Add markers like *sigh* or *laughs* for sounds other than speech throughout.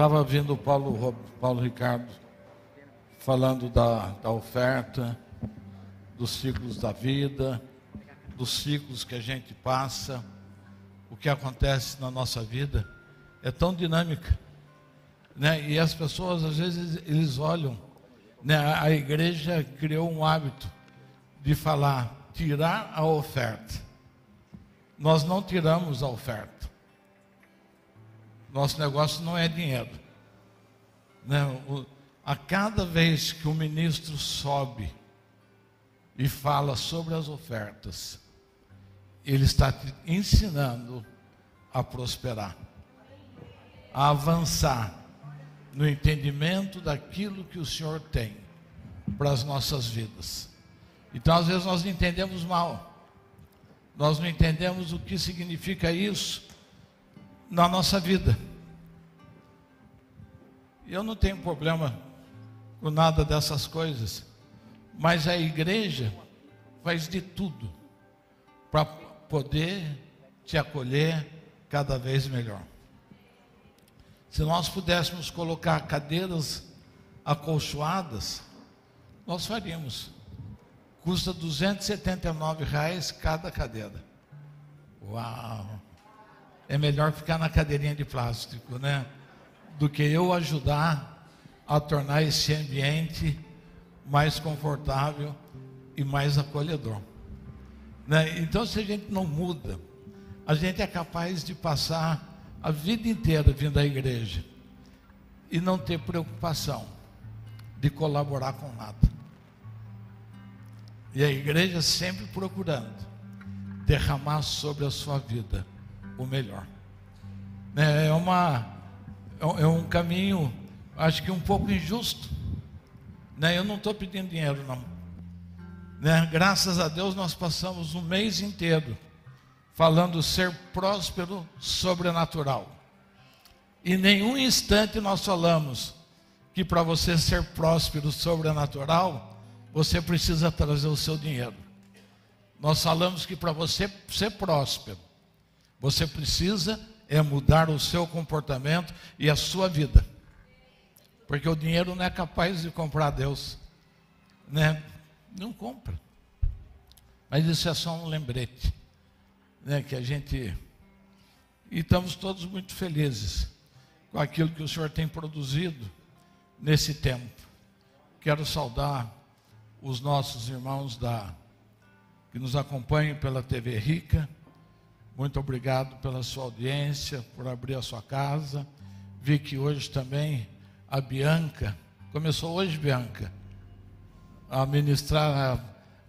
Estava vendo o Paulo, Paulo Ricardo falando da, da oferta, dos ciclos da vida, dos ciclos que a gente passa, o que acontece na nossa vida, é tão dinâmica. Né? E as pessoas, às vezes, eles olham. Né? A igreja criou um hábito de falar, tirar a oferta. Nós não tiramos a oferta. Nosso negócio não é dinheiro. Né? O, a cada vez que o ministro sobe e fala sobre as ofertas, ele está te ensinando a prosperar, a avançar no entendimento daquilo que o Senhor tem para as nossas vidas. Então, às vezes, nós entendemos mal, nós não entendemos o que significa isso na nossa vida. Eu não tenho problema com nada dessas coisas, mas a igreja faz de tudo para poder te acolher cada vez melhor. Se nós pudéssemos colocar cadeiras acolchoadas, nós faríamos. Custa 279 reais cada cadeira. Uau! É melhor ficar na cadeirinha de plástico, né? Do que eu ajudar a tornar esse ambiente mais confortável e mais acolhedor. Né? Então, se a gente não muda, a gente é capaz de passar a vida inteira vindo à igreja e não ter preocupação de colaborar com nada. E a igreja sempre procurando derramar sobre a sua vida o melhor. É, é uma é um caminho, acho que um pouco injusto. Né? Eu não estou pedindo dinheiro, não. Né? Graças a Deus nós passamos um mês inteiro falando ser próspero sobrenatural. E nenhum instante nós falamos que para você ser próspero sobrenatural, você precisa trazer o seu dinheiro. Nós falamos que para você ser próspero, você precisa é mudar o seu comportamento e a sua vida. Porque o dinheiro não é capaz de comprar Deus. Né? Não compra. Mas isso é só um lembrete. Né? Que a gente. E estamos todos muito felizes com aquilo que o Senhor tem produzido nesse tempo. Quero saudar os nossos irmãos da que nos acompanham pela TV Rica muito obrigado pela sua audiência, por abrir a sua casa. Vi que hoje também a Bianca, começou hoje, Bianca, a ministrar,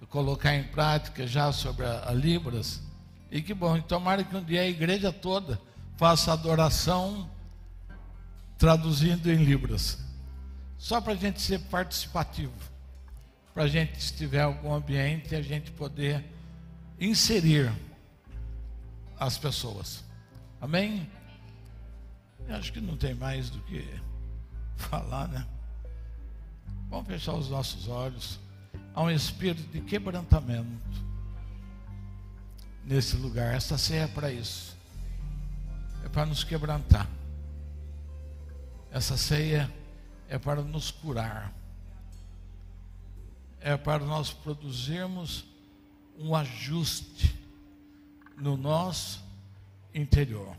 a colocar em prática já sobre a, a Libras. E que bom, então tomara que um dia a igreja toda faça adoração traduzindo em Libras. Só para a gente ser participativo. Para a gente, se tiver algum ambiente, a gente poder inserir as pessoas. Amém? Eu acho que não tem mais do que falar, né? Vamos fechar os nossos olhos. Há um espírito de quebrantamento nesse lugar. Essa ceia é para isso. É para nos quebrantar. Essa ceia é para nos curar. É para nós produzirmos um ajuste no nosso interior.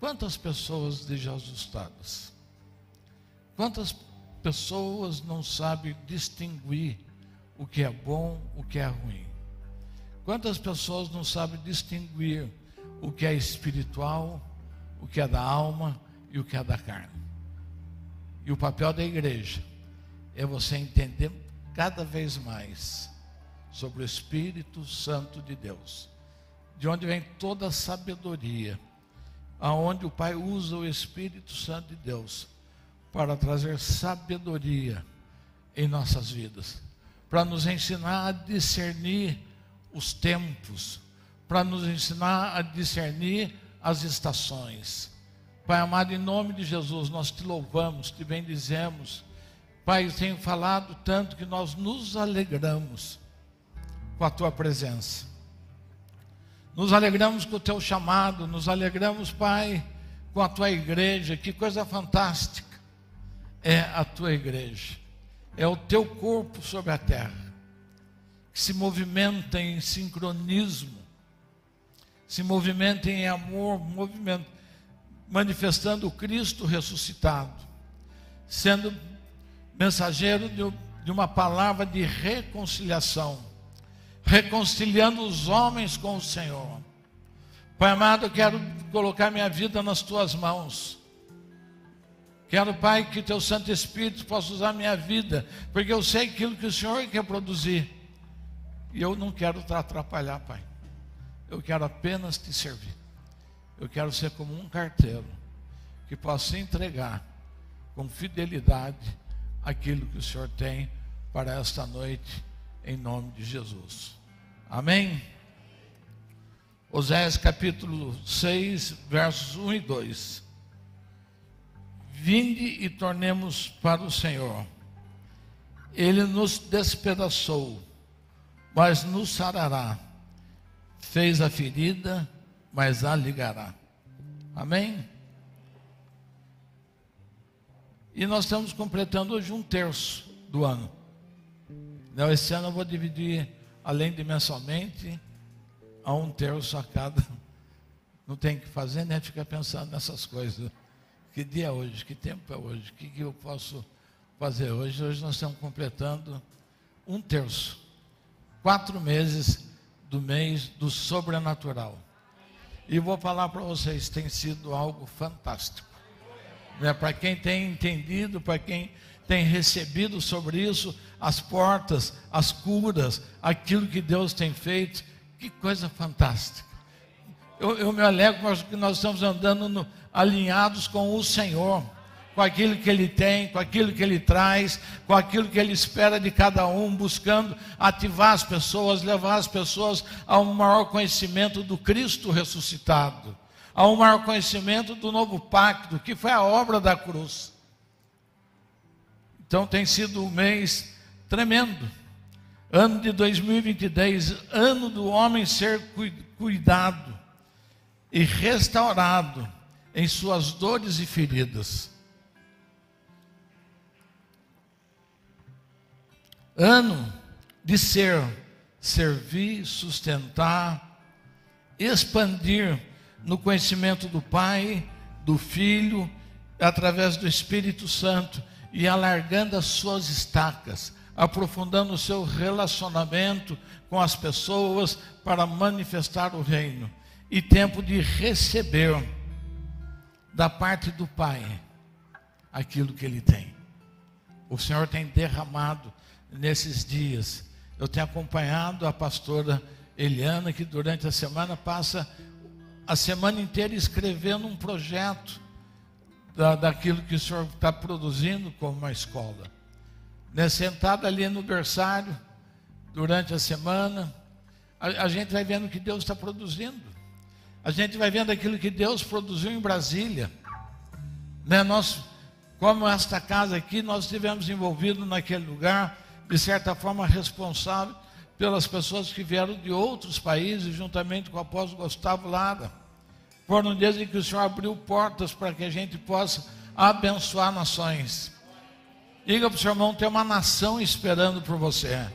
Quantas pessoas desajustadas? Quantas pessoas não sabem distinguir o que é bom, o que é ruim? Quantas pessoas não sabem distinguir o que é espiritual, o que é da alma e o que é da carne? E o papel da igreja é você entender cada vez mais sobre o Espírito Santo de Deus de onde vem toda a sabedoria, aonde o Pai usa o Espírito Santo de Deus para trazer sabedoria em nossas vidas, para nos ensinar a discernir os tempos, para nos ensinar a discernir as estações. Pai amado, em nome de Jesus, nós te louvamos, te bendizemos. Pai, eu tenho falado tanto que nós nos alegramos com a tua presença. Nos alegramos com o teu chamado, nos alegramos, Pai, com a tua igreja. Que coisa fantástica é a tua igreja. É o teu corpo sobre a terra, que se movimenta em sincronismo, se movimenta em amor, movimento, manifestando o Cristo ressuscitado, sendo mensageiro de, de uma palavra de reconciliação, reconciliando os homens com o Senhor. Pai amado, eu quero colocar minha vida nas tuas mãos. Quero, Pai, que teu Santo Espírito possa usar minha vida, porque eu sei aquilo que o Senhor quer produzir. E eu não quero te atrapalhar, Pai. Eu quero apenas te servir. Eu quero ser como um carteiro que possa entregar com fidelidade aquilo que o Senhor tem para esta noite, em nome de Jesus. Amém? Oséias capítulo 6, versos 1 e 2. Vinde e tornemos para o Senhor. Ele nos despedaçou, mas nos sarará. Fez a ferida, mas a ligará. Amém? E nós estamos completando hoje um terço do ano. Então, esse ano eu vou dividir, além de mensalmente, a um terço a cada. Não tem que fazer, né? Fica pensando nessas coisas. Que dia é hoje? Que tempo é hoje? O que, que eu posso fazer hoje? Hoje nós estamos completando um terço. Quatro meses do mês do sobrenatural. E vou falar para vocês, tem sido algo fantástico. Né? Para quem tem entendido, para quem tem recebido sobre isso, as portas, as curas, aquilo que Deus tem feito, que coisa fantástica. Eu, eu me alegro porque nós estamos andando no, alinhados com o Senhor, com aquilo que Ele tem, com aquilo que Ele traz, com aquilo que Ele espera de cada um, buscando ativar as pessoas, levar as pessoas a um maior conhecimento do Cristo ressuscitado, a um maior conhecimento do novo pacto, que foi a obra da cruz. Então tem sido um mês tremendo. Ano de 2022, ano do homem ser cuidado e restaurado em suas dores e feridas. Ano de ser, servir, sustentar, expandir no conhecimento do Pai, do Filho, através do Espírito Santo e alargando as suas estacas, aprofundando o seu relacionamento com as pessoas para manifestar o reino, e tempo de receber da parte do Pai aquilo que Ele tem. O Senhor tem derramado nesses dias. Eu tenho acompanhado a pastora Eliana, que durante a semana passa a semana inteira escrevendo um projeto da, daquilo que o Senhor está produzindo como uma escola. Né, sentada ali no berçário, durante a semana, a, a gente vai vendo o que Deus está produzindo. A gente vai vendo aquilo que Deus produziu em Brasília. Né? Nós, como esta casa aqui, nós estivemos envolvidos naquele lugar, de certa forma responsável pelas pessoas que vieram de outros países, juntamente com o apóstolo Gustavo Lara. Foram dias em que o Senhor abriu portas para que a gente possa abençoar nações. Diga para o seu irmão: tem uma nação esperando por você.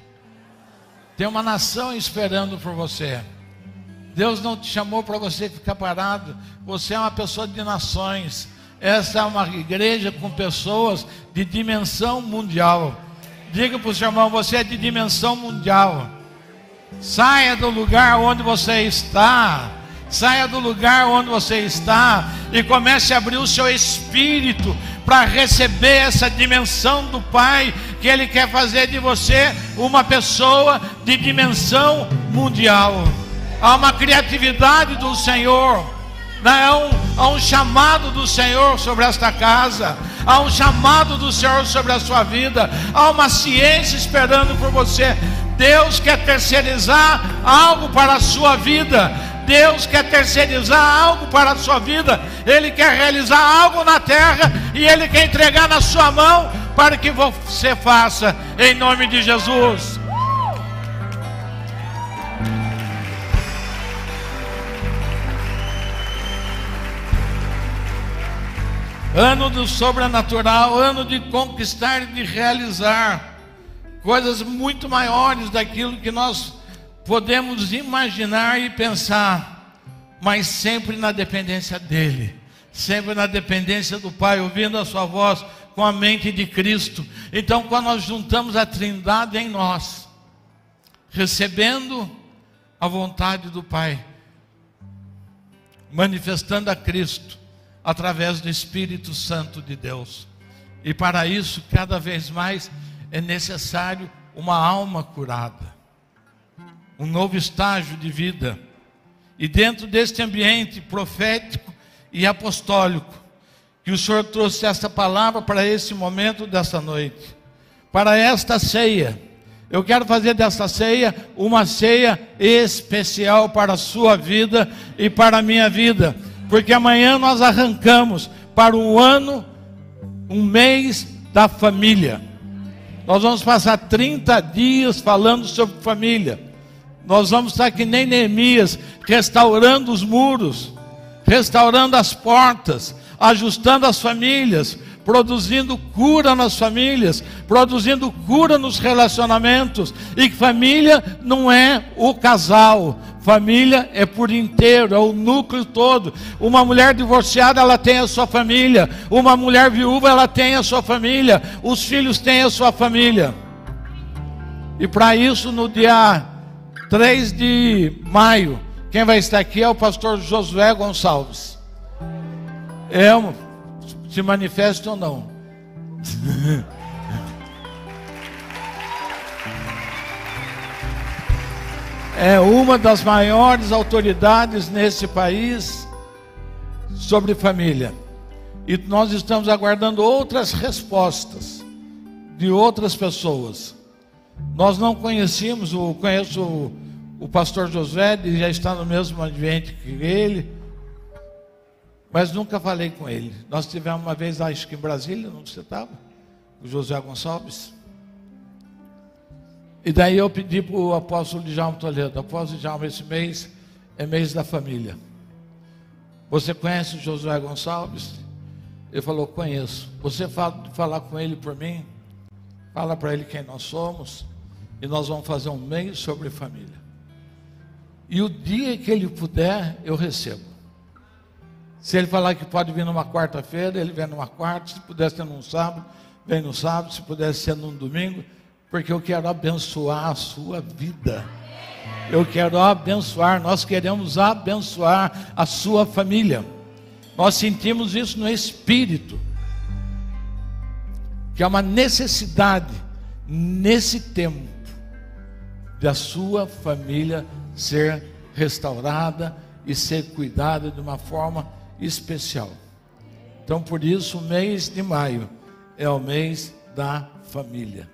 Tem uma nação esperando por você. Deus não te chamou para você ficar parado. Você é uma pessoa de nações. Essa é uma igreja com pessoas de dimensão mundial. Diga para o seu irmão: você é de dimensão mundial. Saia do lugar onde você está. Saia do lugar onde você está e comece a abrir o seu espírito para receber essa dimensão do Pai, que Ele quer fazer de você uma pessoa de dimensão mundial. Há uma criatividade do Senhor, né? há, um, há um chamado do Senhor sobre esta casa, há um chamado do Senhor sobre a sua vida, há uma ciência esperando por você. Deus quer terceirizar algo para a sua vida. Deus quer terceirizar algo para a sua vida, Ele quer realizar algo na terra e Ele quer entregar na sua mão para que você faça, em nome de Jesus. ano do sobrenatural, ano de conquistar e de realizar coisas muito maiores daquilo que nós podemos imaginar e pensar, mas sempre na dependência dEle, sempre na dependência do Pai, ouvindo a Sua voz com a mente de Cristo. Então, quando nós juntamos a Trindade em nós, recebendo a vontade do Pai, manifestando a Cristo através do Espírito Santo de Deus. E para isso, cada vez mais é necessário uma alma curada, um novo estágio de vida. E dentro deste ambiente profético e apostólico, que o Senhor trouxe esta palavra para esse momento dessa noite, para esta ceia eu quero fazer dessa ceia uma ceia especial para a sua vida e para a minha vida, porque amanhã nós arrancamos para um ano, um mês da família. Nós vamos passar 30 dias falando sobre família. Nós vamos estar que nem Neemias, restaurando os muros, restaurando as portas, ajustando as famílias, produzindo cura nas famílias, produzindo cura nos relacionamentos. E família não é o casal, família é por inteiro, é o núcleo todo. Uma mulher divorciada, ela tem a sua família. Uma mulher viúva, ela tem a sua família. Os filhos têm a sua família. E para isso, no dia 3 de maio, quem vai estar aqui é o pastor Josué Gonçalves. É se manifesta ou não. é uma das maiores autoridades nesse país sobre família. E nós estamos aguardando outras respostas de outras pessoas. Nós não conhecíamos, o, conheço o, o pastor José, ele já está no mesmo ambiente que ele mas nunca falei com ele. Nós tivemos uma vez, acho que em Brasília, onde você estava, o José Gonçalves. E daí eu pedi para o apóstolo Djalma Toledo, apóstolo Djalma, esse mês é mês da família. Você conhece o Josué Gonçalves? Ele falou, conheço. Você fala, falar com ele por mim? Fala para ele quem nós somos. E nós vamos fazer um mês sobre família. E o dia que ele puder, eu recebo. Se ele falar que pode vir numa quarta-feira, ele vem numa quarta, se puder ser num sábado, vem no sábado, se puder ser num domingo, porque eu quero abençoar a sua vida. Eu quero abençoar, nós queremos abençoar a sua família. Nós sentimos isso no espírito, que é uma necessidade nesse tempo da sua família ser restaurada e ser cuidada de uma forma especial. Então, por isso, o mês de maio é o mês da família.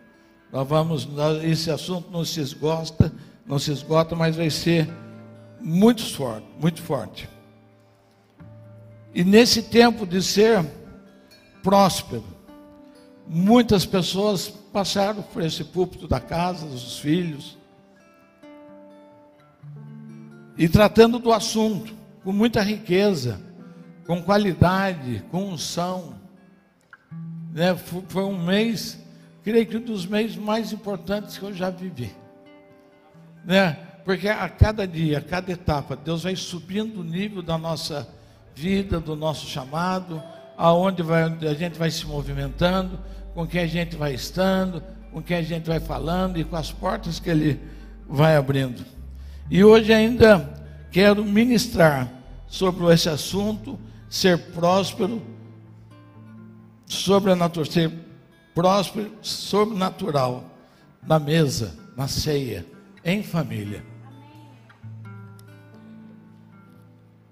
Nós vamos, esse assunto não se esgota, não se esgota, mas vai ser muito forte, muito forte. E nesse tempo de ser próspero, muitas pessoas passaram por esse púlpito da casa, dos filhos, e tratando do assunto com muita riqueza com qualidade, com unção. Né? Foi um mês, creio que um dos meses mais importantes que eu já vivi. Né? Porque a cada dia, a cada etapa, Deus vai subindo o nível da nossa vida, do nosso chamado, aonde vai, a gente vai se movimentando, com quem a gente vai estando, com quem a gente vai falando e com as portas que Ele vai abrindo. E hoje ainda quero ministrar sobre esse assunto ser próspero, sobrenatural, ser próspero, sobrenatural na mesa, na ceia, em família.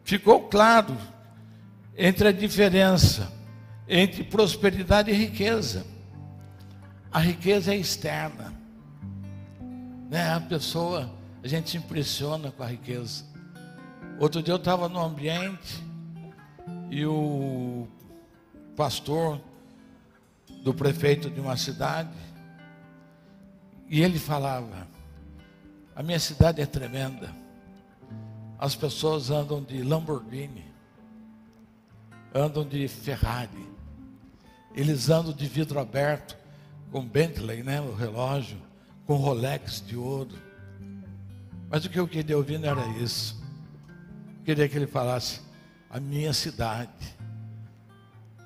Ficou claro entre a diferença entre prosperidade e riqueza. A riqueza é externa. Né? A pessoa, a gente se impressiona com a riqueza. Outro dia eu estava num ambiente e o pastor do prefeito de uma cidade, e ele falava: A minha cidade é tremenda. As pessoas andam de Lamborghini, andam de Ferrari, eles andam de vidro aberto, com Bentley, né, o relógio, com Rolex de ouro. Mas o que eu queria ouvir não era isso. Eu queria que ele falasse: a minha cidade,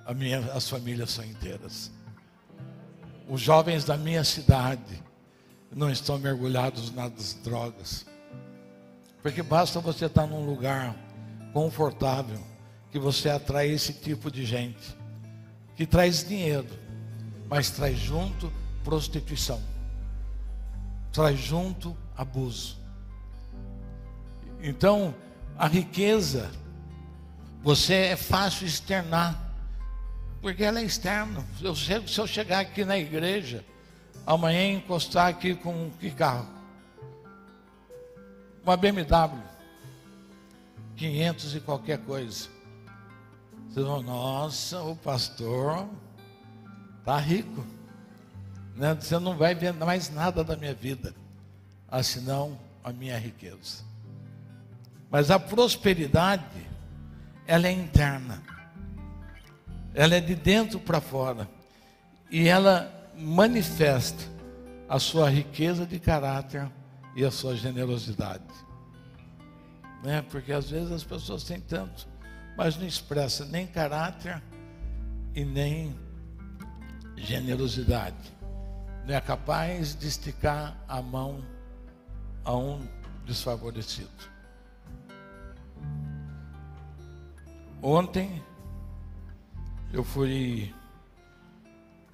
a minha, as famílias são inteiras. Os jovens da minha cidade não estão mergulhados nas drogas. Porque basta você estar num lugar confortável que você atrai esse tipo de gente que traz dinheiro, mas traz junto prostituição, traz junto abuso. Então, a riqueza, você é fácil externar, porque ela é externa. Eu se eu chegar aqui na igreja, amanhã encostar aqui com que carro? Uma BMW, 500 e qualquer coisa. Vocês vão, nossa, o pastor está rico. Né? Você não vai ver mais nada da minha vida, senão a minha riqueza. Mas a prosperidade, ela é interna. Ela é de dentro para fora. E ela manifesta a sua riqueza de caráter e a sua generosidade. Né? Porque às vezes as pessoas têm tanto, mas não expressa nem caráter e nem generosidade. Não é capaz de esticar a mão a um desfavorecido. Ontem eu fui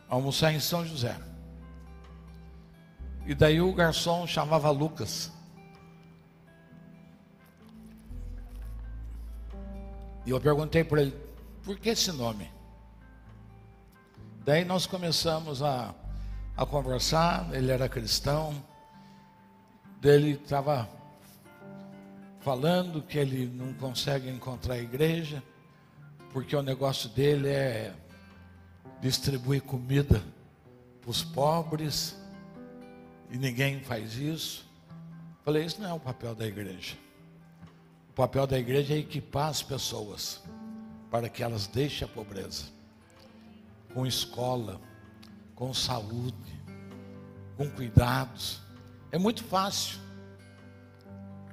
almoçar em São José. E daí o garçom chamava Lucas. E eu perguntei para ele, por que esse nome? Daí nós começamos a, a conversar, ele era cristão, dele estava falando que ele não consegue encontrar a igreja porque o negócio dele é distribuir comida para os pobres e ninguém faz isso. Falei, isso não é o papel da igreja. O papel da igreja é equipar as pessoas para que elas deixem a pobreza, com escola, com saúde, com cuidados. É muito fácil.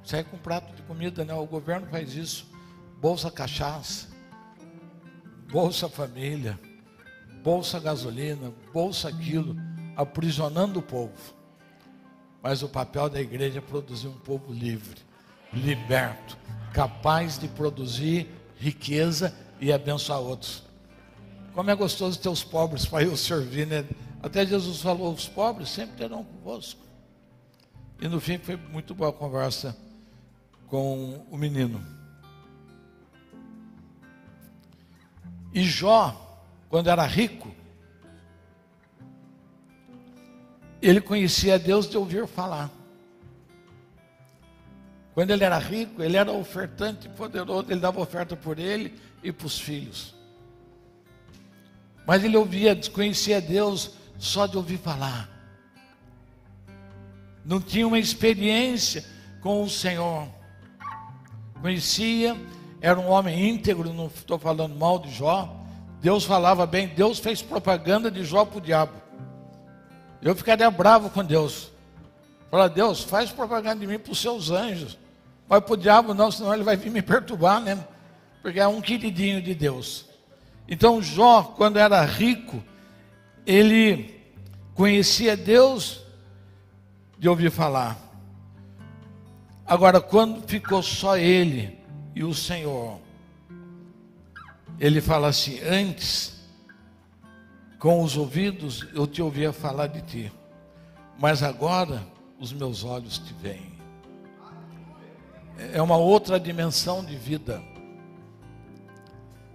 Sai com um prato de comida, né? O governo faz isso. Bolsa cachaça. Bolsa Família, Bolsa Gasolina, Bolsa aquilo, aprisionando o povo. Mas o papel da igreja é produzir um povo livre, liberto, capaz de produzir riqueza e abençoar outros. Como é gostoso ter os pobres para eu servir, né? Até Jesus falou: os pobres sempre terão convosco. E no fim foi muito boa a conversa com o menino. E Jó, quando era rico, ele conhecia Deus de ouvir falar. Quando ele era rico, ele era ofertante poderoso, ele dava oferta por ele e para os filhos. Mas ele ouvia, desconhecia Deus só de ouvir falar. Não tinha uma experiência com o Senhor. Conhecia, era um homem íntegro, não estou falando mal de Jó. Deus falava bem, Deus fez propaganda de Jó para o diabo. Eu ficaria bravo com Deus. Falar, Deus, faz propaganda de mim para os seus anjos. Mas para o diabo não, senão ele vai vir me perturbar, né? Porque é um queridinho de Deus. Então Jó, quando era rico, ele conhecia Deus de ouvir falar. Agora, quando ficou só ele, e o Senhor, ele fala assim: Antes, com os ouvidos eu te ouvia falar de ti, mas agora os meus olhos te veem. É uma outra dimensão de vida.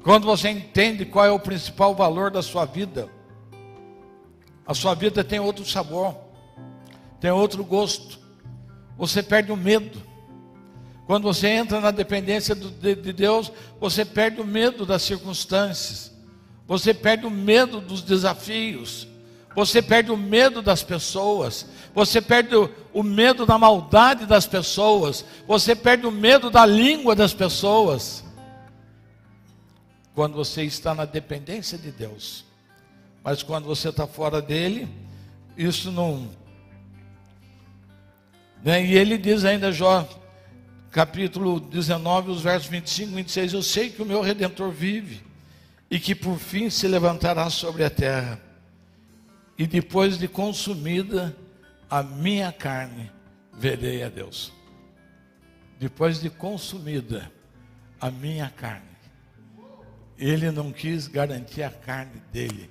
Quando você entende qual é o principal valor da sua vida, a sua vida tem outro sabor, tem outro gosto. Você perde o medo. Quando você entra na dependência de Deus, você perde o medo das circunstâncias, você perde o medo dos desafios, você perde o medo das pessoas, você perde o medo da maldade das pessoas, você perde o medo da língua das pessoas. Quando você está na dependência de Deus, Mas quando você está fora dele, isso não. Né? E ele diz ainda, Jó, capítulo 19, os versos 25 e 26, eu sei que o meu redentor vive e que por fim se levantará sobre a terra. E depois de consumida a minha carne, verei a Deus. Depois de consumida a minha carne, ele não quis garantir a carne dele.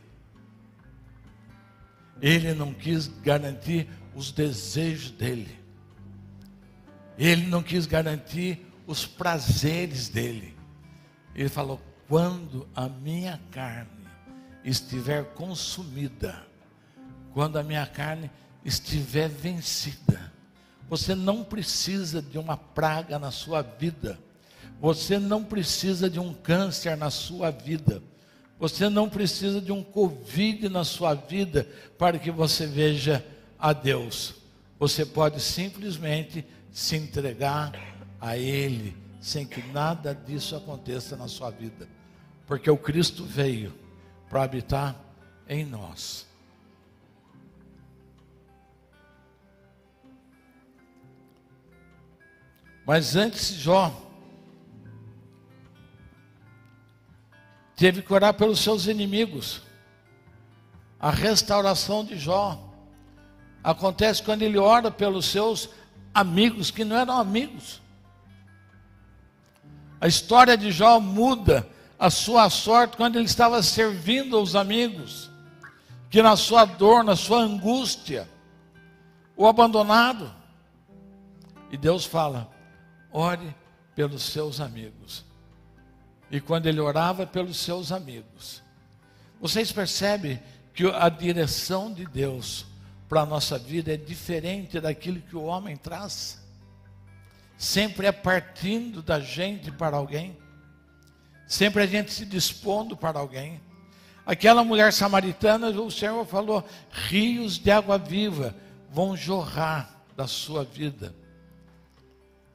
Ele não quis garantir os desejos dele. Ele não quis garantir os prazeres dele. Ele falou: quando a minha carne estiver consumida, quando a minha carne estiver vencida, você não precisa de uma praga na sua vida, você não precisa de um câncer na sua vida, você não precisa de um Covid na sua vida para que você veja a Deus. Você pode simplesmente se entregar a Ele, sem que nada disso aconteça na sua vida, porque o Cristo veio para habitar em nós. Mas antes, Jó teve que orar pelos seus inimigos. A restauração de Jó acontece quando ele ora pelos seus amigos que não eram amigos. A história de Jó muda a sua sorte quando ele estava servindo aos amigos, que na sua dor, na sua angústia, o abandonado. E Deus fala: ore pelos seus amigos. E quando ele orava pelos seus amigos, vocês percebem que a direção de Deus para a nossa vida é diferente daquilo que o homem traz. Sempre é partindo da gente para alguém. Sempre a gente se dispondo para alguém. Aquela mulher samaritana, o Senhor falou: rios de água viva vão jorrar da sua vida.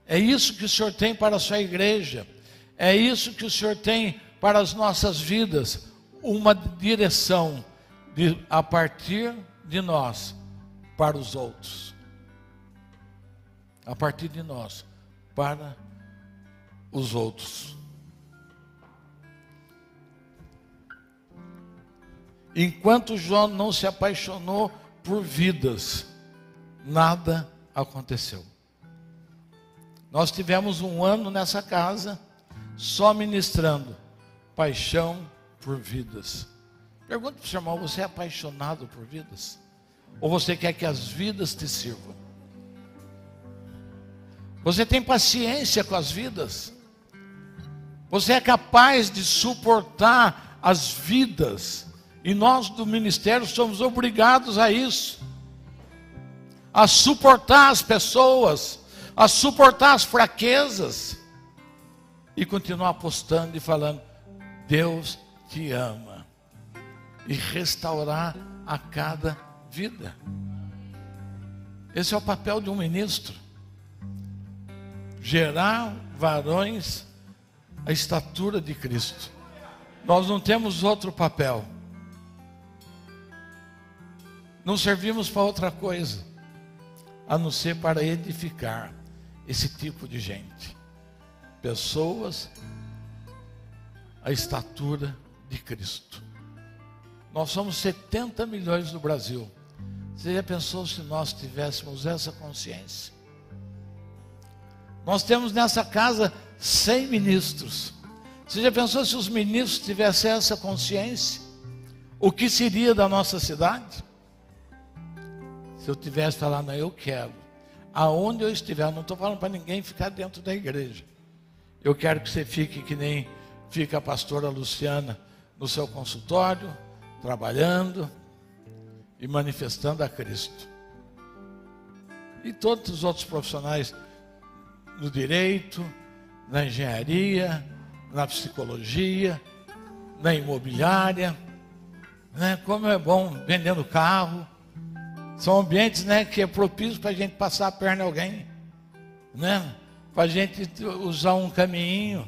É isso que o Senhor tem para a sua igreja. É isso que o Senhor tem para as nossas vidas. Uma direção de, a partir de nós para os outros. A partir de nós, para os outros. Enquanto Jó não se apaixonou por vidas, nada aconteceu. Nós tivemos um ano nessa casa só ministrando paixão por vidas. Pergunta para o irmão: você é apaixonado por vidas? Ou você quer que as vidas te sirvam? Você tem paciência com as vidas? Você é capaz de suportar as vidas? E nós do ministério somos obrigados a isso a suportar as pessoas, a suportar as fraquezas e continuar apostando e falando: Deus te ama, e restaurar a cada vida. Esse é o papel de um ministro. Gerar varões a estatura de Cristo. Nós não temos outro papel. Não servimos para outra coisa, a não ser para edificar esse tipo de gente. Pessoas a estatura de Cristo. Nós somos 70 milhões no Brasil. Você já pensou se nós tivéssemos essa consciência? Nós temos nessa casa 100 ministros. Você já pensou se os ministros tivessem essa consciência? O que seria da nossa cidade? Se eu tivesse falado, não, eu quero. Aonde eu estiver, não estou falando para ninguém ficar dentro da igreja. Eu quero que você fique que nem fica a pastora Luciana no seu consultório, trabalhando, e manifestando a Cristo. E todos os outros profissionais no direito, na engenharia, na psicologia, na imobiliária, né? como é bom vendendo carro. São ambientes né, que é propício para a gente passar a perna em alguém, né? para a gente usar um caminho,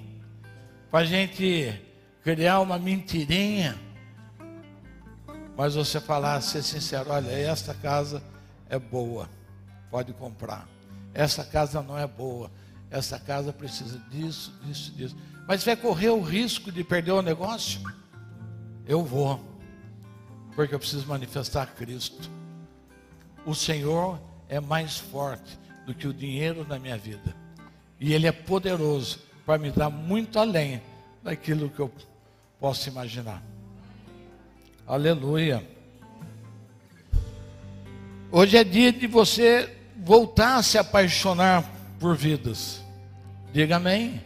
para a gente criar uma mentirinha mas você falar, ser sincero, olha, esta casa é boa, pode comprar. Essa casa não é boa, essa casa precisa disso, disso, disso. Mas vai correr o risco de perder o negócio? Eu vou, porque eu preciso manifestar Cristo. O Senhor é mais forte do que o dinheiro na minha vida, e Ele é poderoso para me dar muito além daquilo que eu posso imaginar. Aleluia. Hoje é dia de você voltar a se apaixonar por vidas. Diga amém.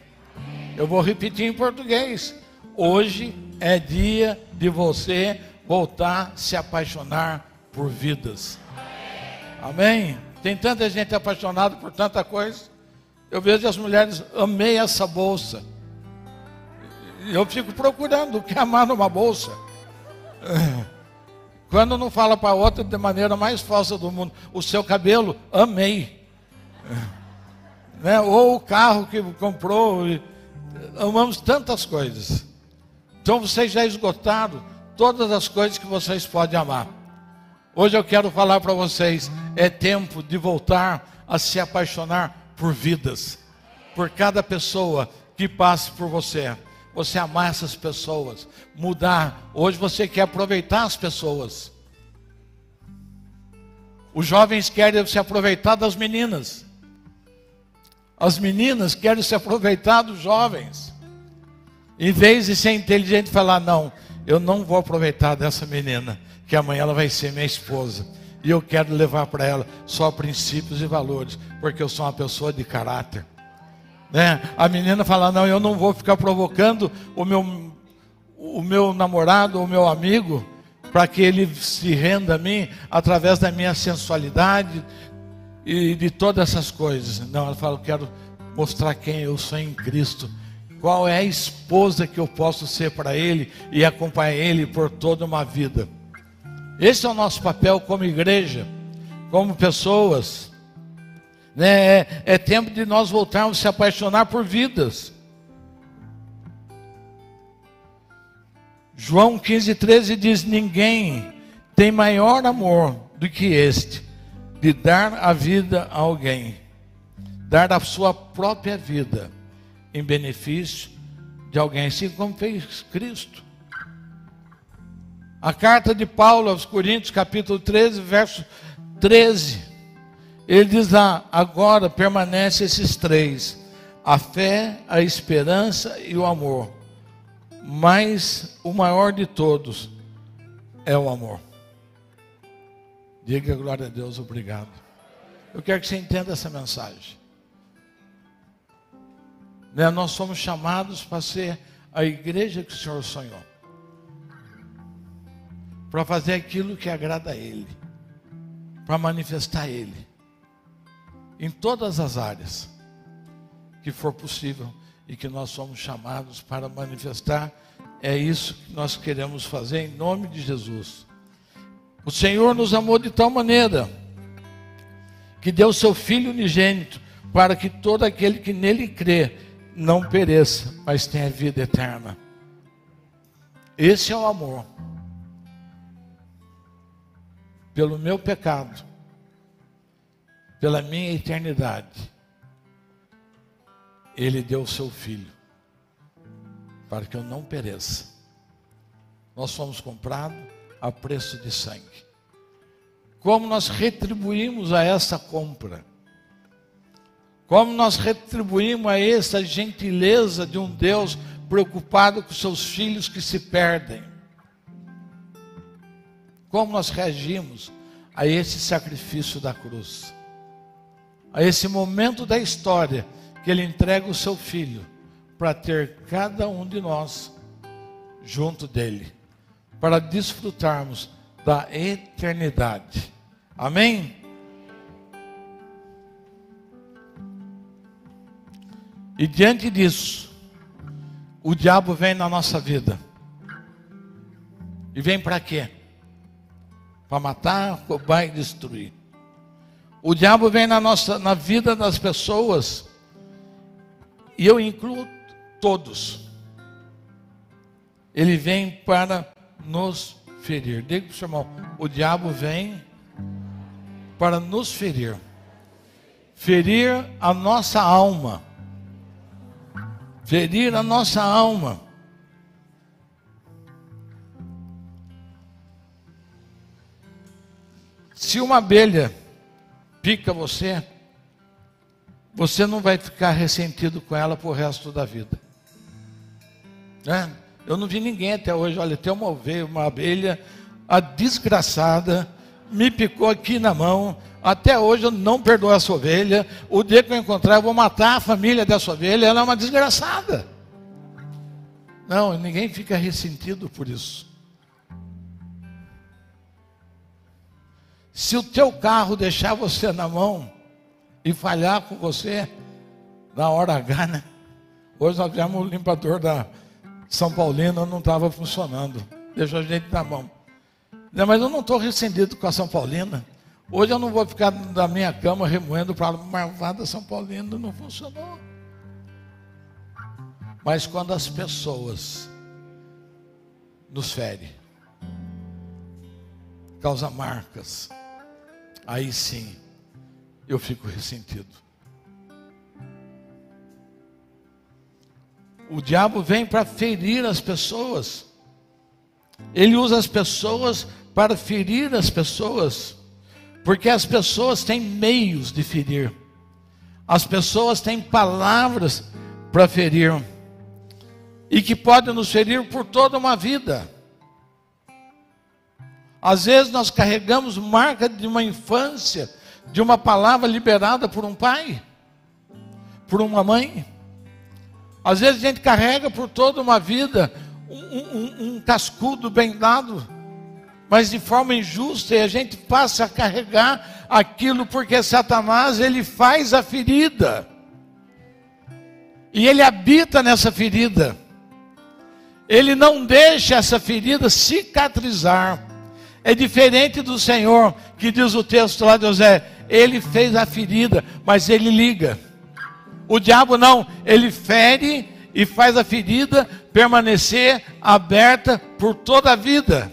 Eu vou repetir em português. Hoje é dia de você voltar a se apaixonar por vidas. Amém? Tem tanta gente apaixonada por tanta coisa. Eu vejo as mulheres, amei essa bolsa. Eu fico procurando o que amar numa bolsa. *laughs* Quando não fala para outra de maneira mais falsa do mundo, o seu cabelo, amei. *laughs* Né? Ou o carro que comprou, amamos tantas coisas. Então vocês já esgotaram todas as coisas que vocês podem amar. Hoje eu quero falar para vocês: é tempo de voltar a se apaixonar por vidas, por cada pessoa que passe por você você amar essas pessoas, mudar. Hoje você quer aproveitar as pessoas. Os jovens querem se aproveitar das meninas. As meninas querem se aproveitar dos jovens. Em vez de ser inteligente falar, não, eu não vou aproveitar dessa menina, que amanhã ela vai ser minha esposa. E eu quero levar para ela só princípios e valores, porque eu sou uma pessoa de caráter. Né? A menina fala: Não, eu não vou ficar provocando o meu, o meu namorado, o meu amigo, para que ele se renda a mim através da minha sensualidade e de todas essas coisas. Não, ela fala: Eu quero mostrar quem eu sou em Cristo. Qual é a esposa que eu posso ser para ele e acompanhar ele por toda uma vida? Esse é o nosso papel como igreja, como pessoas. Né? É, é tempo de nós voltarmos a se apaixonar por vidas. João 15, 13 diz: Ninguém tem maior amor do que este, de dar a vida a alguém, dar a sua própria vida em benefício de alguém, assim como fez Cristo. A carta de Paulo aos Coríntios, capítulo 13, verso 13. Ele diz lá: agora permanece esses três: a fé, a esperança e o amor. Mas o maior de todos é o amor. Diga glória a Deus, obrigado. Eu quero que você entenda essa mensagem. Né? Nós somos chamados para ser a igreja que o Senhor sonhou para fazer aquilo que agrada a Ele, para manifestar Ele em todas as áreas que for possível e que nós somos chamados para manifestar. É isso que nós queremos fazer em nome de Jesus. O Senhor nos amou de tal maneira que deu seu Filho unigênito para que todo aquele que nele crê não pereça, mas tenha vida eterna. Esse é o amor. Pelo meu pecado pela minha eternidade, Ele deu o seu Filho, para que eu não pereça. Nós fomos comprados a preço de sangue. Como nós retribuímos a essa compra? Como nós retribuímos a essa gentileza de um Deus preocupado com seus filhos que se perdem? Como nós reagimos a esse sacrifício da cruz? a esse momento da história que ele entrega o seu filho para ter cada um de nós junto dele, para desfrutarmos da eternidade. Amém? E diante disso, o diabo vem na nossa vida. E vem para quê? Para matar, roubar e destruir. O diabo vem na nossa na vida das pessoas e eu incluo todos. Ele vem para nos ferir. Diga para o seu irmão: o diabo vem para nos ferir ferir a nossa alma. Ferir a nossa alma. Se uma abelha pica você, você não vai ficar ressentido com ela por resto da vida. Né? Eu não vi ninguém até hoje. Olha, tem uma uma abelha, a desgraçada, me picou aqui na mão. Até hoje eu não perdoo essa ovelha. O dia que eu encontrar, eu vou matar a família dessa ovelha. Ela é uma desgraçada. Não, ninguém fica ressentido por isso. Se o teu carro deixar você na mão e falhar com você na hora H, né? Hoje nós tivemos o limpador da São Paulino, não estava funcionando. Deixou a gente na mão. Mas eu não estou ressentido com a São Paulina. Hoje eu não vou ficar na minha cama remoendo para marvada São Paulino, não funcionou. Mas quando as pessoas nos ferem, causa marcas, aí sim eu fico ressentido. O diabo vem para ferir as pessoas. Ele usa as pessoas para ferir as pessoas, porque as pessoas têm meios de ferir, as pessoas têm palavras para ferir, e que podem nos ferir por toda uma vida. Às vezes nós carregamos marca de uma infância, de uma palavra liberada por um pai, por uma mãe. Às vezes a gente carrega por toda uma vida um, um, um cascudo bem dado mas de forma injusta, e a gente passa a carregar aquilo porque Satanás ele faz a ferida. E ele habita nessa ferida. Ele não deixa essa ferida cicatrizar. É diferente do Senhor, que diz o texto lá de José, ele fez a ferida, mas ele liga. O diabo não, ele fere e faz a ferida permanecer aberta por toda a vida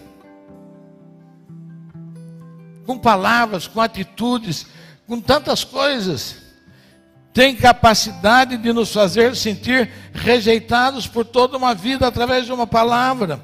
com palavras, com atitudes, com tantas coisas. Tem capacidade de nos fazer sentir rejeitados por toda uma vida através de uma palavra,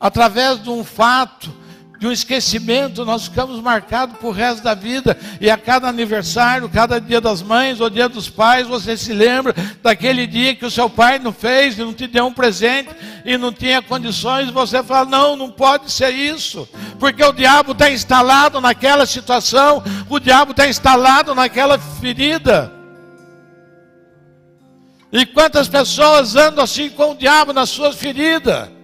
através de um fato, de um esquecimento, nós ficamos marcados por resto da vida. E a cada aniversário, cada dia das mães ou dia dos pais, você se lembra daquele dia que o seu pai não fez, e não te deu um presente e não tinha condições. Você fala: não, não pode ser isso, porque o diabo está instalado naquela situação, o diabo está instalado naquela ferida. E quantas pessoas andam assim com o diabo nas suas feridas?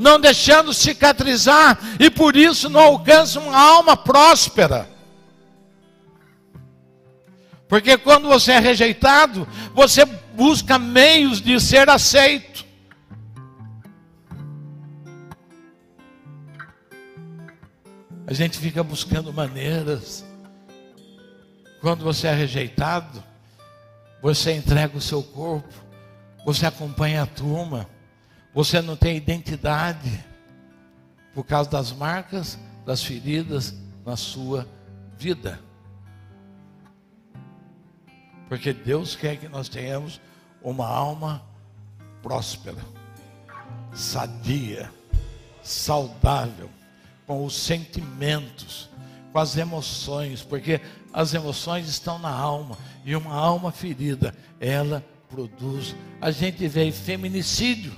Não deixando cicatrizar, e por isso não alcança uma alma próspera. Porque quando você é rejeitado, você busca meios de ser aceito. A gente fica buscando maneiras. Quando você é rejeitado, você entrega o seu corpo, você acompanha a turma você não tem identidade por causa das marcas, das feridas na sua vida. Porque Deus quer que nós tenhamos uma alma próspera, sadia, saudável, com os sentimentos, com as emoções, porque as emoções estão na alma, e uma alma ferida, ela produz. A gente vê feminicídio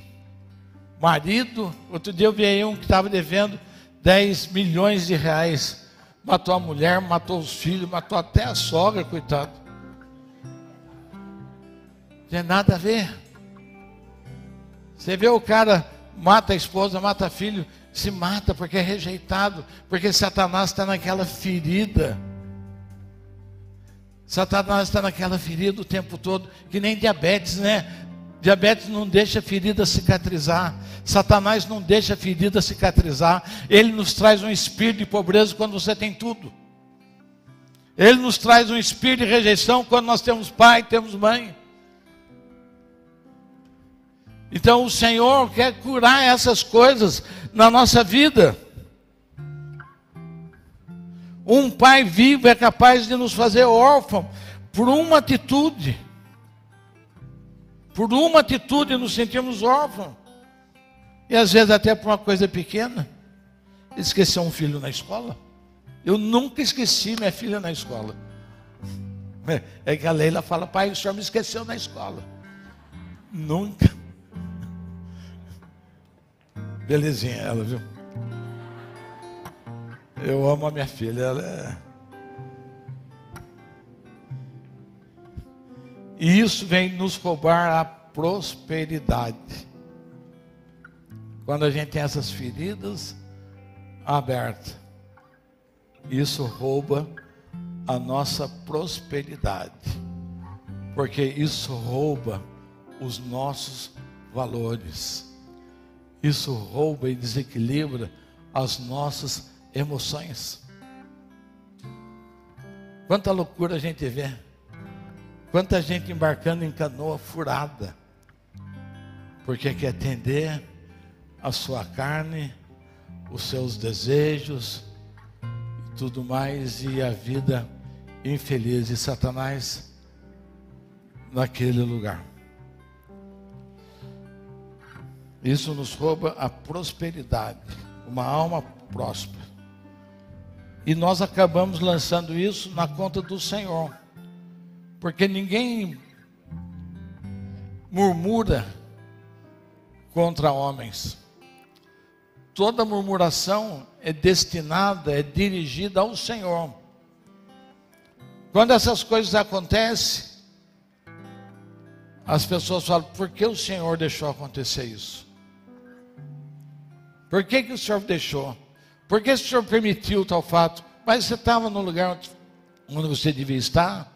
marido, outro dia eu vi aí um que estava devendo 10 milhões de reais. Matou a mulher, matou os filhos, matou até a sogra, coitado. Não tem nada a ver. Você vê o cara mata a esposa, mata filho, se mata porque é rejeitado, porque Satanás está naquela ferida. Satanás está naquela ferida o tempo todo, que nem diabetes, né? Diabetes não deixa a ferida cicatrizar. Satanás não deixa a ferida cicatrizar. Ele nos traz um espírito de pobreza quando você tem tudo. Ele nos traz um espírito de rejeição quando nós temos pai, temos mãe. Então o Senhor quer curar essas coisas na nossa vida. Um pai vivo é capaz de nos fazer órfão por uma atitude. Por uma atitude nos sentimos órfãos. E às vezes até por uma coisa pequena. Esquecer um filho na escola. Eu nunca esqueci minha filha na escola. *laughs* É que a Leila fala, pai, o senhor me esqueceu na escola. Nunca. *laughs* Belezinha ela, viu? Eu amo a minha filha, ela é. E isso vem nos roubar a prosperidade. Quando a gente tem essas feridas abertas, isso rouba a nossa prosperidade, porque isso rouba os nossos valores, isso rouba e desequilibra as nossas emoções. Quanta loucura a gente vê, quanta gente embarcando em canoa furada, porque quer atender a sua carne, os seus desejos, tudo mais, e a vida infeliz de Satanás naquele lugar. Isso nos rouba a prosperidade, uma alma próspera. E nós acabamos lançando isso na conta do Senhor, porque ninguém murmura contra homens toda murmuração é destinada, é dirigida ao Senhor. Quando essas coisas acontecem, as pessoas falam: por que o Senhor deixou acontecer isso? Por que, que o Senhor deixou? Por que o Senhor permitiu tal fato? Mas você estava no lugar onde você devia estar?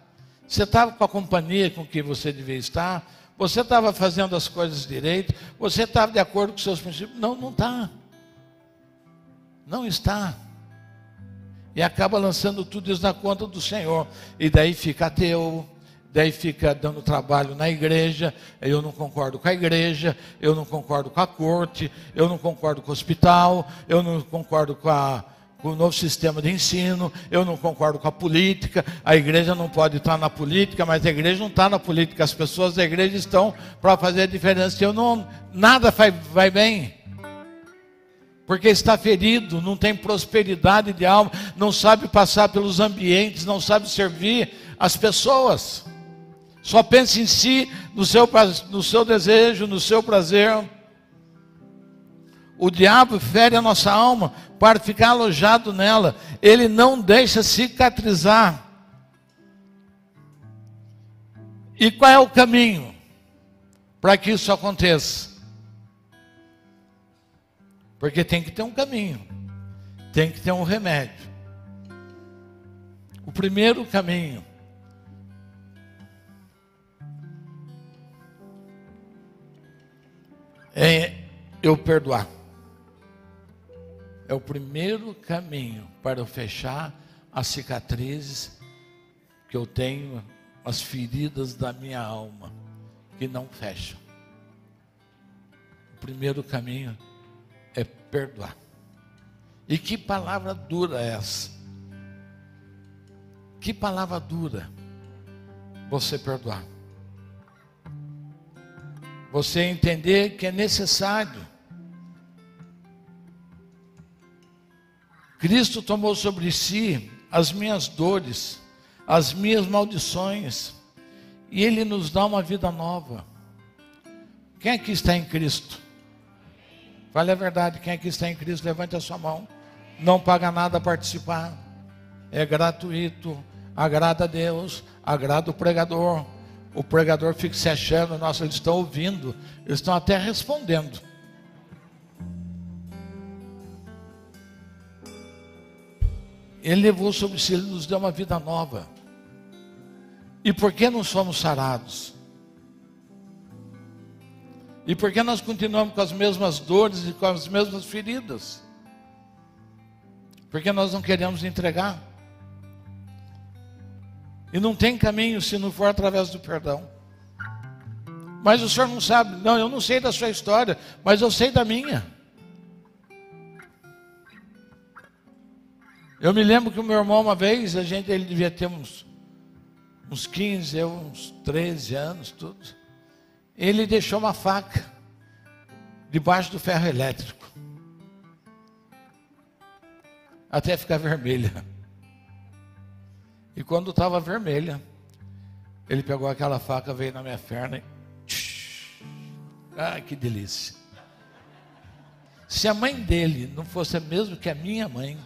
Você estava com a companhia com que você devia estar? Você estava fazendo as coisas direito? Você estava de acordo com seus princípios? Não, não está. Não está. E acaba lançando tudo isso na conta do Senhor. E daí fica ateu, daí fica dando trabalho na igreja. Eu não concordo com a igreja, eu não concordo com a corte, eu não concordo com o hospital, eu não concordo com, a, com o novo sistema de ensino, eu não concordo com a política. A igreja não pode estar na política, mas a igreja não está na política. As pessoas da igreja estão para fazer a diferença. Eu não, nada vai, vai bem porque está ferido, não tem prosperidade de alma, não sabe passar pelos ambientes, não sabe servir as pessoas. Só pensa em si, no seu, no seu desejo, no seu prazer. O diabo fere a nossa alma para ficar alojado nela. Ele não deixa cicatrizar. E qual é o caminho para que isso aconteça? Porque tem que ter um caminho, tem que ter um remédio. O primeiro caminho é eu perdoar. É o primeiro caminho para eu fechar as cicatrizes que eu tenho, as feridas da minha alma que não fecham. O primeiro caminho é perdoar. E que palavra dura é essa? Que palavra dura você perdoar. Você entender que é necessário. Cristo tomou sobre si as minhas dores, as minhas maldições, e Ele nos dá uma vida nova. Quem que está em Cristo? Fale a verdade, quem aqui está em Cristo, levante a sua mão. Não paga nada a participar. É gratuito. Agrada a Deus, agrada o pregador. O pregador fica se achando, nossa, eles estão ouvindo, eles estão até respondendo. Ele levou sobre si, ele nos deu uma vida nova. E por que não somos sarados? E por que nós continuamos com as mesmas dores e com as mesmas feridas? Porque nós não queremos entregar. E não tem caminho se não for através do perdão. Mas o senhor não sabe. Não, eu não sei da sua história, mas eu sei da minha. Eu me lembro que o meu irmão, uma vez, a gente, ele devia ter uns, uns 15, eu uns 13 anos, tudo. Ele deixou uma faca debaixo do ferro elétrico. Até ficar vermelha. E quando estava vermelha, ele pegou aquela faca, veio na minha perna e. Ah, que delícia. Se a mãe dele não fosse a mesma que a minha mãe,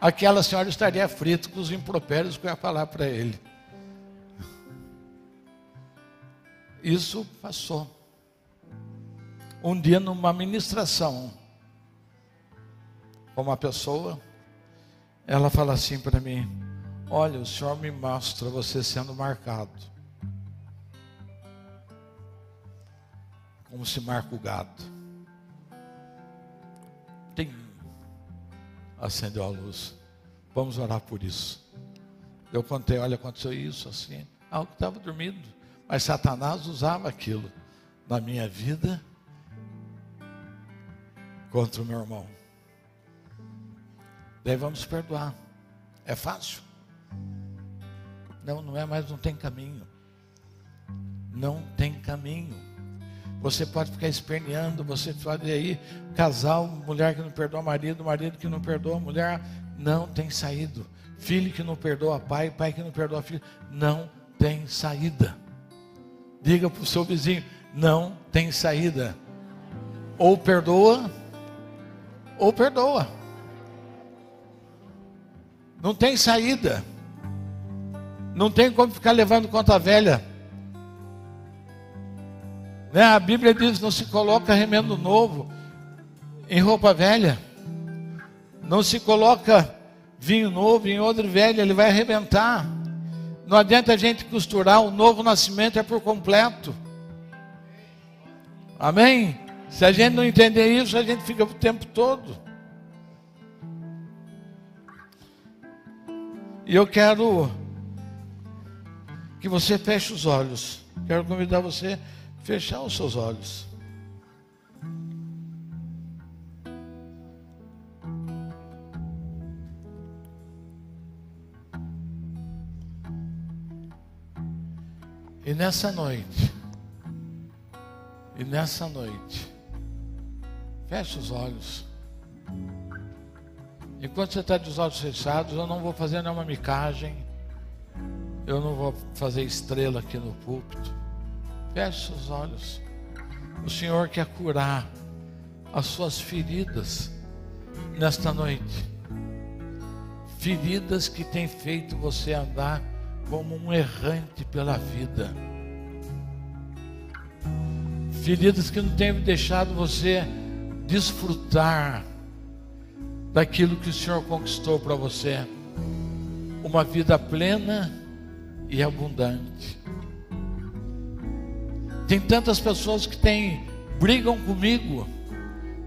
aquela senhora estaria frita com os impropérios que eu ia falar para ele. Isso passou. Um dia, numa ministração, uma pessoa, ela fala assim para mim: Olha, o Senhor me mostra você sendo marcado. Como se marca o gado. Tem. Acendeu a luz. Vamos orar por isso. Eu contei, olha, aconteceu isso, assim. Ah, eu estava dormindo. Mas Satanás usava aquilo na minha vida contra o meu irmão. Daí vamos perdoar. É fácil? Não, não é mais, não tem caminho. Não tem caminho. Você pode ficar esperneando, você pode aí, casal, mulher que não perdoa marido, marido que não perdoa mulher, não tem saído. Filho que não perdoa pai, pai que não perdoa filho, não tem saída. Diga para o seu vizinho, não tem saída. Ou perdoa, ou perdoa. Não tem saída. Não tem como ficar levando conta velha. Né? A Bíblia diz: não se coloca remendo novo em roupa velha. Não se coloca vinho novo em odre velho, ele vai arrebentar. Não adianta a gente costurar, o novo nascimento é por completo. Amém? Se a gente não entender isso, a gente fica o tempo todo. E eu quero que você feche os olhos. Quero convidar você fechar os seus olhos. E nessa noite, e nessa noite, feche os olhos. Enquanto você está de os olhos fechados, eu não vou fazer nenhuma micagem. Eu não vou fazer estrela aqui no púlpito. Feche os olhos. O Senhor quer curar as suas feridas nesta noite. Feridas que têm feito você andar como um errante pela vida. Feridas que não têm deixado você desfrutar daquilo que o Senhor conquistou para você. Uma vida plena e abundante. Tem tantas pessoas que têm, brigam comigo,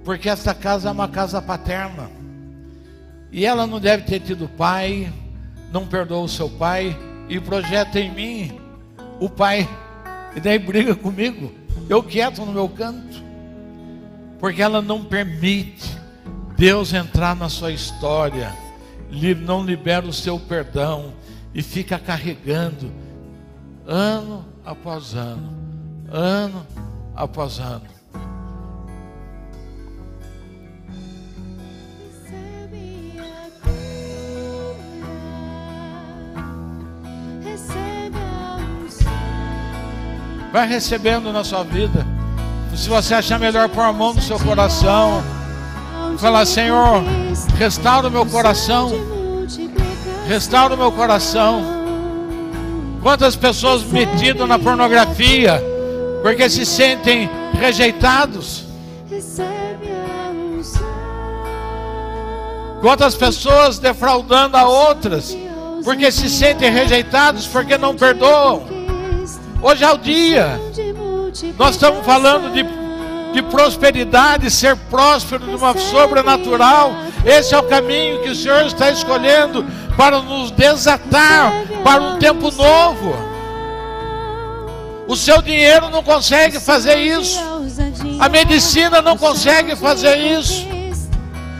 porque essa casa é uma casa paterna. E ela não deve ter tido pai, não perdoou o seu pai, e projeta em mim o pai. E daí briga comigo, eu quieto no meu canto, porque ela não permite Deus entrar na sua história, não libera o seu perdão, e fica carregando ano após ano, ano após ano. Vai recebendo na sua vida. Se você achar melhor pôr a mão no seu coração, falar: Senhor, restaura o meu coração restaura o meu coração. Quantas pessoas metidas na pornografia, porque se sentem rejeitados. Quantas pessoas defraudando a outras, porque se sentem rejeitados, porque não perdoam. Hoje é o dia. Nós estamos falando de, de prosperidade, ser próspero de uma sobrenatural. Esse é o caminho que o Senhor está escolhendo para nos desatar para um tempo novo. O seu dinheiro não consegue fazer isso. A medicina não consegue fazer isso.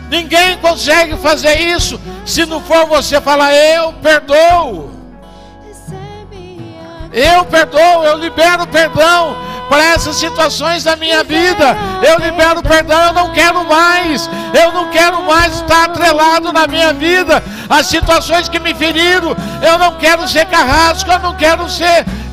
Ninguém consegue fazer isso se não for você falar, eu perdoo. Eu perdoo, eu libero perdão para essas situações da minha vida. Eu libero perdão, eu não quero mais. Eu não quero mais estar atrelado na minha vida às situações que me feriram. Eu não quero ser carrasco, eu não quero ser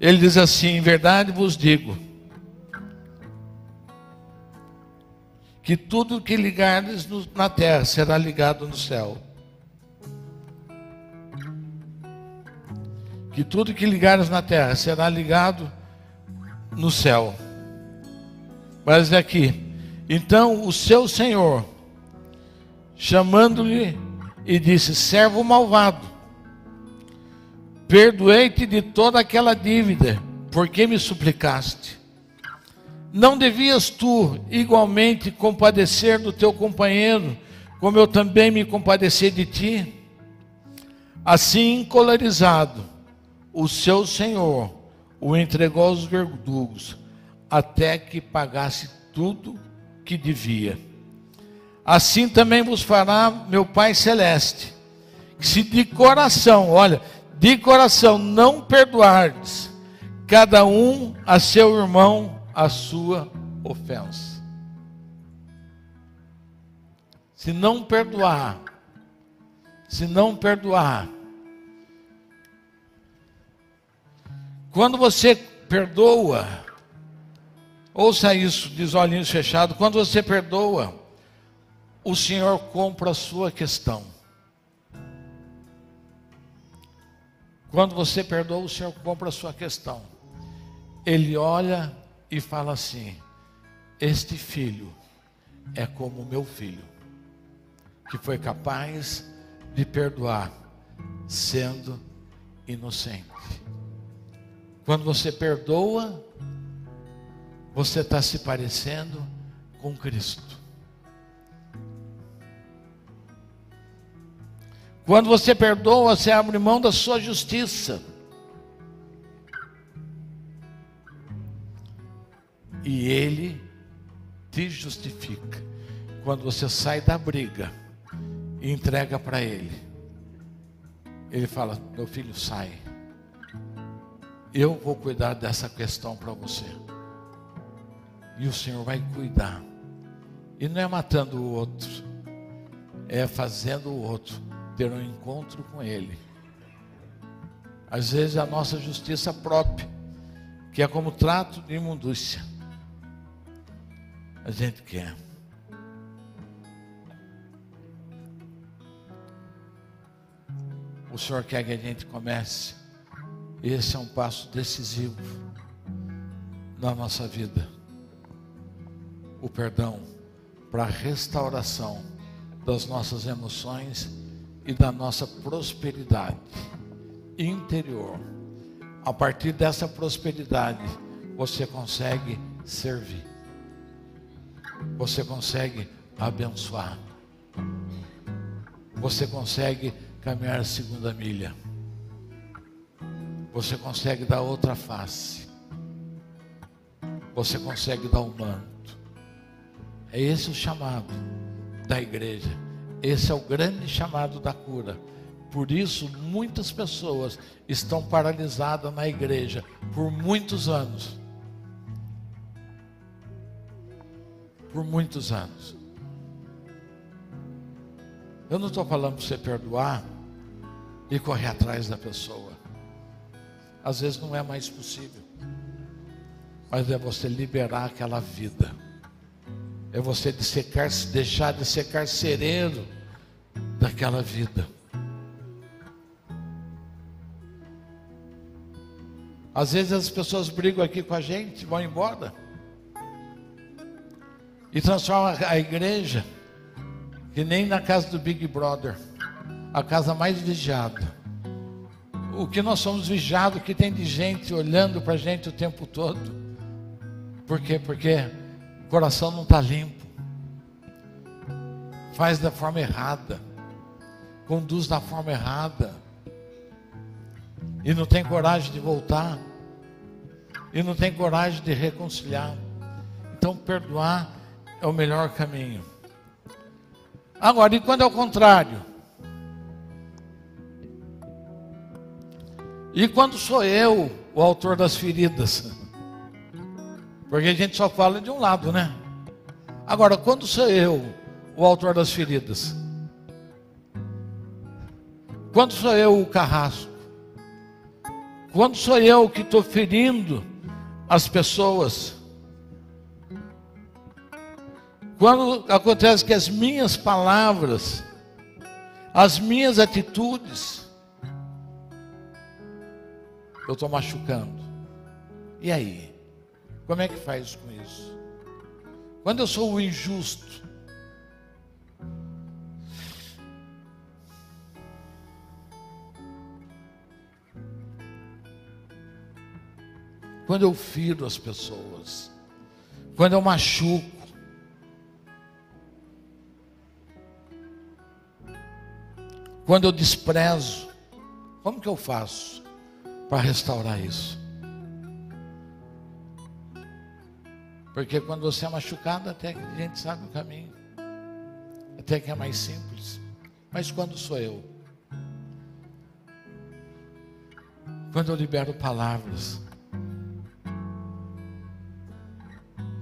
ele diz assim: Em verdade vos digo, que tudo que ligardes na terra será ligado no céu. Que tudo que ligares na terra será ligado no céu. Mas aqui, então o seu Senhor, chamando-lhe e disse: Servo malvado, perdoei-te de toda aquela dívida, porque me suplicaste. Não devias tu igualmente compadecer do teu companheiro, como eu também me compadeci de ti? Assim, encolarizado, o seu senhor o entregou aos verdugos, até que pagasse tudo que devia. Assim também vos fará meu Pai Celeste. Se de coração, olha, de coração não perdoardes, cada um a seu irmão a sua ofensa. Se não perdoar, se não perdoar, quando você perdoa, ouça isso, diz olhinhos fechados, quando você perdoa, o Senhor compra a sua questão. Quando você perdoa, o Senhor compra a sua questão. Ele olha e fala assim: Este filho é como meu filho, que foi capaz de perdoar, sendo inocente. Quando você perdoa, você está se parecendo com Cristo. Quando você perdoa, você abre mão da sua justiça. E Ele te justifica. Quando você sai da briga e entrega para Ele, Ele fala: Meu filho, sai. Eu vou cuidar dessa questão para você. E o Senhor vai cuidar. E não é matando o outro, é fazendo o outro ter um encontro com Ele. Às vezes a nossa justiça própria, que é como trato de imundúcia, a gente quer. O Senhor quer que a gente comece. Esse é um passo decisivo na nossa vida. O perdão para a restauração das nossas emoções e da nossa prosperidade interior. A partir dessa prosperidade, você consegue servir, você consegue abençoar, você consegue caminhar a segunda milha, você consegue dar outra face, você consegue dar um manto. É esse o chamado da igreja esse é o grande chamado da cura. Por isso, muitas pessoas estão paralisadas na igreja por muitos anos. Por muitos anos. Eu não estou falando para você perdoar e correr atrás da pessoa. Às vezes não é mais possível. Mas é você liberar aquela vida. É você de secar, deixar de ser carcereiro daquela vida. Às vezes as pessoas brigam aqui com a gente, vão embora. E transformam a igreja, que nem na casa do Big Brother, a casa mais vigiada. O que nós somos vigiados, que tem de gente olhando para a gente o tempo todo. Por quê? Porque o coração não está limpo. Faz da forma errada. Conduz da forma errada e não tem coragem de voltar, e não tem coragem de reconciliar. Então, perdoar é o melhor caminho. Agora, e quando é o contrário? E quando sou eu o autor das feridas? Porque a gente só fala de um lado, né? Agora, quando sou eu o autor das feridas? Quando sou eu o carrasco? Quando sou eu que estou ferindo as pessoas? Quando acontece que as minhas palavras, as minhas atitudes, eu estou machucando. E aí? Como é que faz com isso? Quando eu sou o injusto, quando eu firo as pessoas, quando eu machuco, quando eu desprezo, como que eu faço para restaurar isso? Porque quando você é machucado, até que a gente sabe o caminho, até que é mais simples. Mas quando sou eu? Quando eu libero palavras,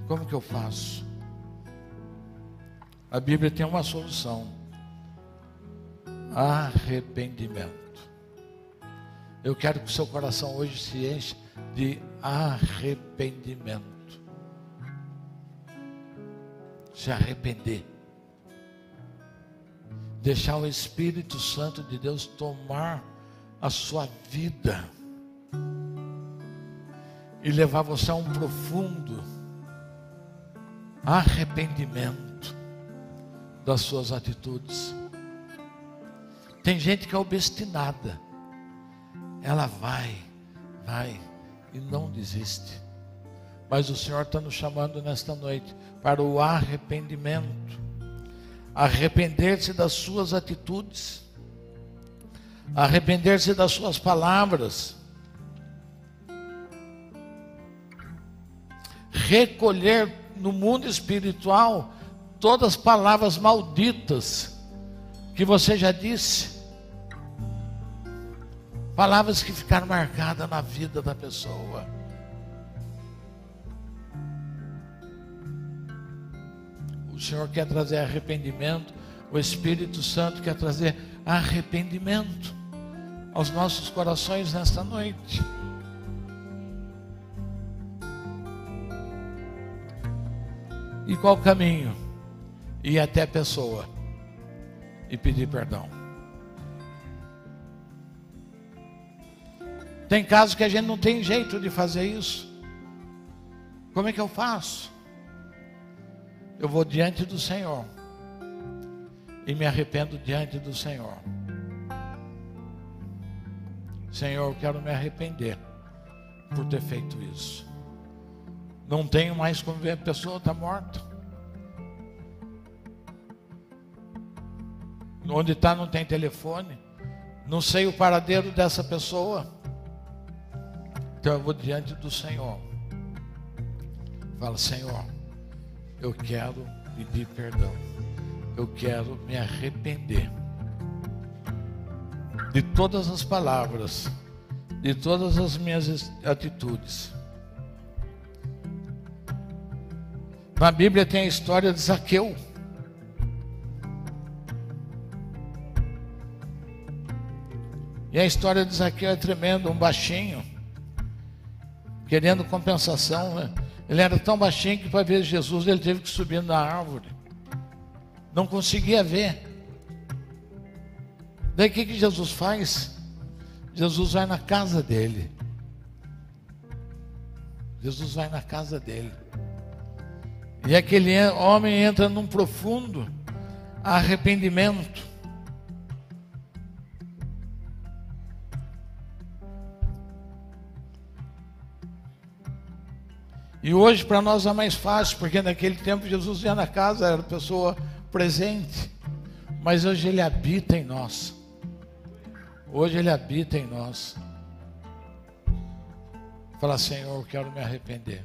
Como que eu faço? A Bíblia tem uma solução: arrependimento. Eu quero que o seu coração hoje se enche de arrependimento. Se arrepender. Deixar o Espírito Santo de Deus tomar a sua vida e levar você a um profundo arrependimento das suas atitudes. Tem gente que é obstinada, ela vai, vai e não desiste. Mas o Senhor está nos chamando nesta noite para o arrependimento, arrepender-se das suas atitudes, arrepender-se das suas palavras, recolher no mundo espiritual todas as palavras malditas que você já disse. Palavras que ficaram marcadas na vida da pessoa. O Senhor quer trazer arrependimento, o Espírito Santo quer trazer arrependimento aos nossos corações nesta noite. E qual caminho? Ir até a pessoa e pedir perdão. Tem casos que a gente não tem jeito de fazer isso. Como é que eu faço? Eu vou diante do Senhor e me arrependo diante do Senhor. Senhor, eu quero me arrepender por ter feito isso. Não tenho mais como ver, a pessoa está morta. Onde está não tem telefone. Não sei o paradeiro dessa pessoa. Então eu vou diante do Senhor. Fala, Senhor, eu quero pedir perdão. Eu quero me arrepender de todas as palavras, de todas as minhas atitudes Na Bíblia tem a história de Zaqueu. E a história de Zaqueu é tremenda, um baixinho, querendo compensação. Né? Ele era tão baixinho que para ver Jesus ele teve que subir na árvore. Não conseguia ver. Daí o que, que Jesus faz? Jesus vai na casa dele Jesus vai na casa dele. E aquele homem entra num profundo arrependimento. E hoje para nós é mais fácil, porque naquele tempo Jesus ia na casa, era pessoa presente. Mas hoje ele habita em nós. Hoje ele habita em nós. Fala, Senhor, eu quero me arrepender.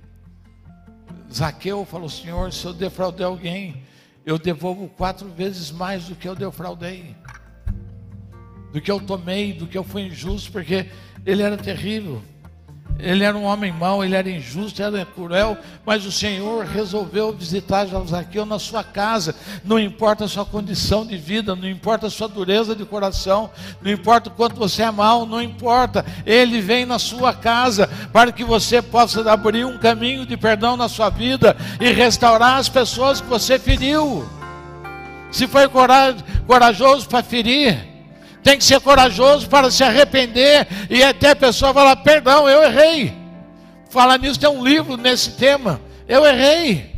Zaqueu falou, Senhor, se eu defraudei alguém, eu devolvo quatro vezes mais do que eu defraudei. Do que eu tomei, do que eu fui injusto, porque ele era terrível. Ele era um homem mau, ele era injusto, era cruel, mas o Senhor resolveu visitar Zaqueu na sua casa. Não importa a sua condição de vida, não importa a sua dureza de coração, não importa o quanto você é mau, não importa. Ele vem na sua casa para que você possa abrir um caminho de perdão na sua vida e restaurar as pessoas que você feriu. Se foi corajoso para ferir, tem que ser corajoso para se arrepender e até a pessoa falar: perdão, eu errei. Falar nisso tem um livro nesse tema. Eu errei.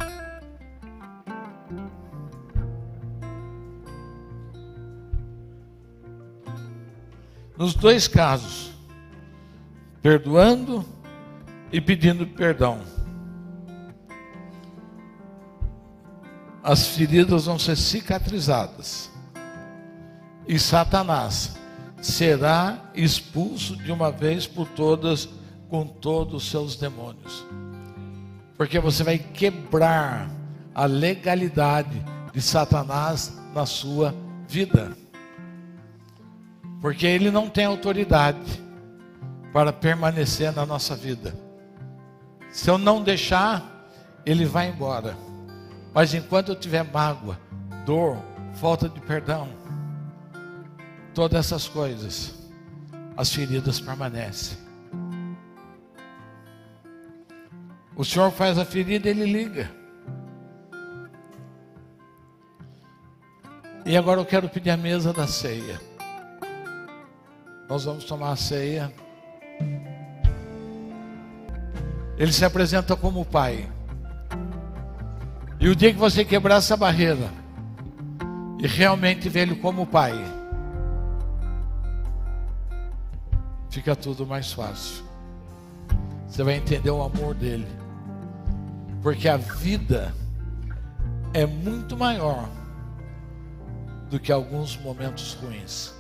Nos dois casos, perdoando e pedindo perdão. As feridas vão ser cicatrizadas e Satanás será expulso de uma vez por todas com todos os seus demônios. Porque você vai quebrar a legalidade de Satanás na sua vida. Porque ele não tem autoridade para permanecer na nossa vida. Se eu não deixar, ele vai embora. Mas enquanto eu tiver mágoa, dor, falta de perdão, todas essas coisas, as feridas permanecem. O Senhor faz a ferida, ele liga. E agora eu quero pedir a mesa da ceia. Nós vamos tomar a ceia. Ele se apresenta como Pai. E o dia que você quebrar essa barreira e realmente ver Ele como Pai, fica tudo mais fácil. Você vai entender o amor dele. Porque a vida é muito maior do que alguns momentos ruins.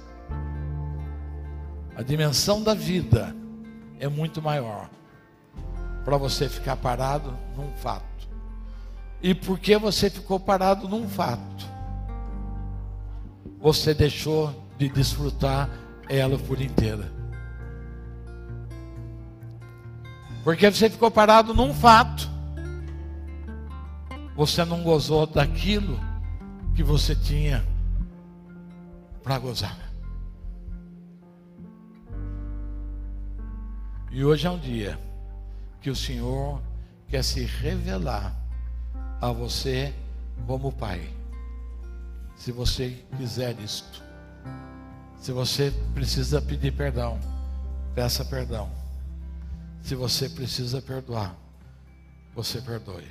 A dimensão da vida é muito maior para você ficar parado num fato. E porque você ficou parado num fato, você deixou de desfrutar ela por inteira. Porque você ficou parado num fato. Você não gozou daquilo que você tinha para gozar. E hoje é um dia que o Senhor quer se revelar a você como Pai. Se você quiser isto. Se você precisa pedir perdão, peça perdão. Se você precisa perdoar, você perdoe.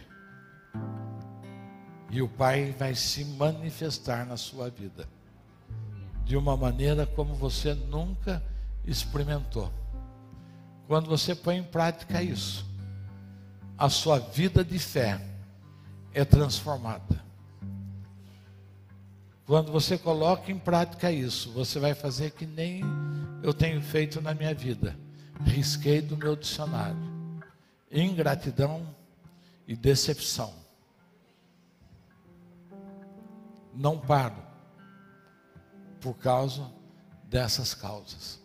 E o Pai vai se manifestar na sua vida de uma maneira como você nunca experimentou. Quando você põe em prática isso, a sua vida de fé é transformada. Quando você coloca em prática isso, você vai fazer que nem eu tenho feito na minha vida risquei do meu dicionário. Ingratidão e decepção. Não paro por causa dessas causas.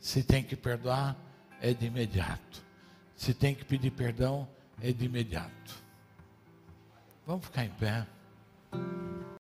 Se tem que perdoar, é de imediato. Se tem que pedir perdão, é de imediato. Vamos ficar em pé.